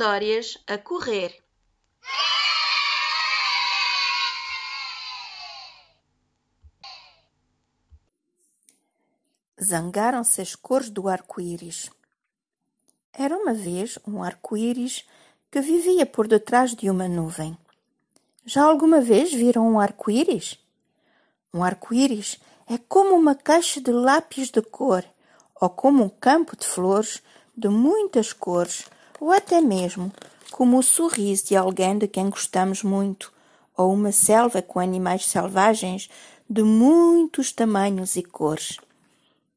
histórias a correr. Zangaram-se as cores do arco-íris. Era uma vez um arco-íris que vivia por detrás de uma nuvem. Já alguma vez viram um arco-íris? Um arco-íris é como uma caixa de lápis de cor, ou como um campo de flores de muitas cores, ou até mesmo como o sorriso de alguém de quem gostamos muito, ou uma selva com animais selvagens de muitos tamanhos e cores.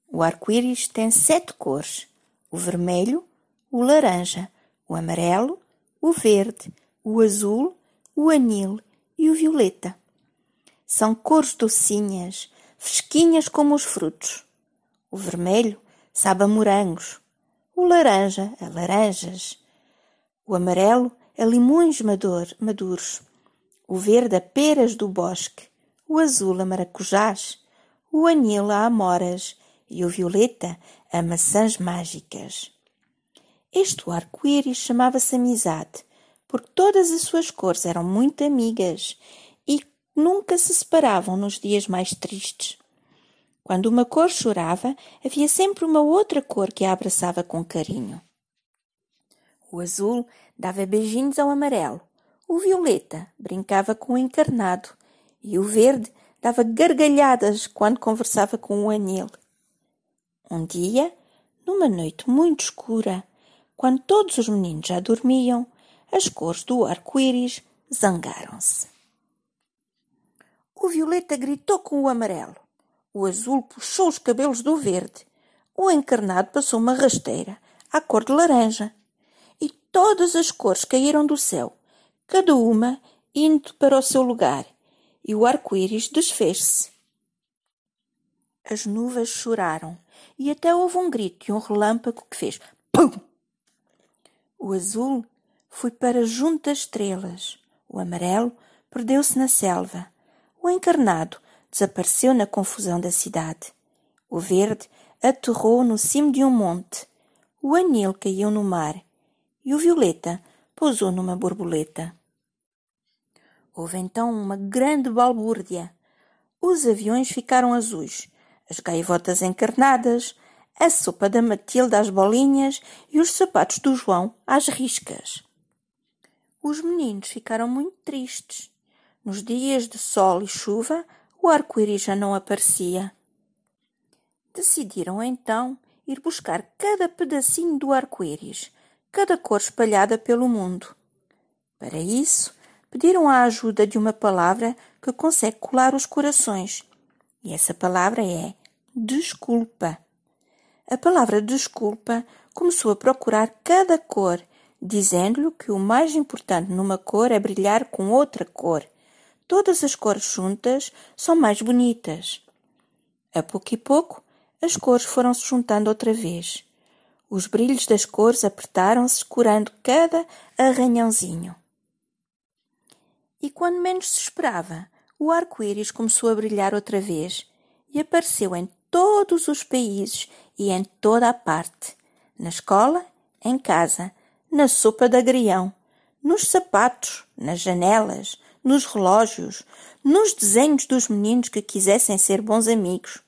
O arco-íris tem sete cores: o vermelho, o laranja, o amarelo, o verde, o azul, o anil e o violeta. São cores docinhas, fresquinhas como os frutos. O vermelho sabe a morangos, o laranja a laranjas, o amarelo a limões maduros, o verde a peras do bosque, o azul a maracujás, o anil a amoras. E o violeta a maçãs mágicas. Este arco-íris chamava-se amizade, porque todas as suas cores eram muito amigas e nunca se separavam nos dias mais tristes. Quando uma cor chorava, havia sempre uma outra cor que a abraçava com carinho. O azul dava beijinhos ao amarelo, o violeta brincava com o encarnado e o verde dava gargalhadas quando conversava com o anil. Um dia, numa noite muito escura, quando todos os meninos já dormiam, as cores do arco-íris zangaram-se. O violeta gritou com o amarelo, o azul puxou os cabelos do verde, o encarnado passou uma rasteira à cor de laranja, e todas as cores caíram do céu, cada uma indo para o seu lugar, e o arco-íris desfez-se. As nuvens choraram e até houve um grito e um relâmpago que fez PUM! O azul foi para junto das estrelas, o amarelo perdeu-se na selva, o encarnado desapareceu na confusão da cidade, o verde aterrou no cimo de um monte, o anil caiu no mar e o violeta pousou numa borboleta. Houve então uma grande balbúrdia. Os aviões ficaram azuis as gaivotas encarnadas, a sopa da Matilde às bolinhas e os sapatos do João às riscas. Os meninos ficaram muito tristes. Nos dias de sol e chuva, o arco-íris já não aparecia. Decidiram então ir buscar cada pedacinho do arco-íris, cada cor espalhada pelo mundo. Para isso, pediram a ajuda de uma palavra que consegue colar os corações e essa palavra é desculpa. A palavra desculpa começou a procurar cada cor, dizendo-lhe que o mais importante numa cor é brilhar com outra cor. Todas as cores juntas são mais bonitas. A pouco e pouco, as cores foram se juntando outra vez. Os brilhos das cores apertaram-se, curando cada arranhãozinho. E quando menos se esperava, o arco-íris começou a brilhar outra vez e apareceu em todos os países e em toda a parte. Na escola, em casa, na sopa de agrião, nos sapatos, nas janelas, nos relógios, nos desenhos dos meninos que quisessem ser bons amigos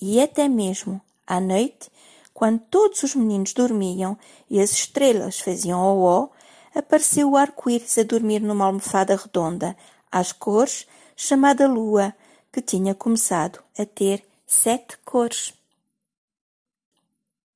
e até mesmo à noite, quando todos os meninos dormiam e as estrelas faziam ó, apareceu o arco-íris a dormir numa almofada redonda, às cores, chamada Lua, que tinha começado a ter sete cores.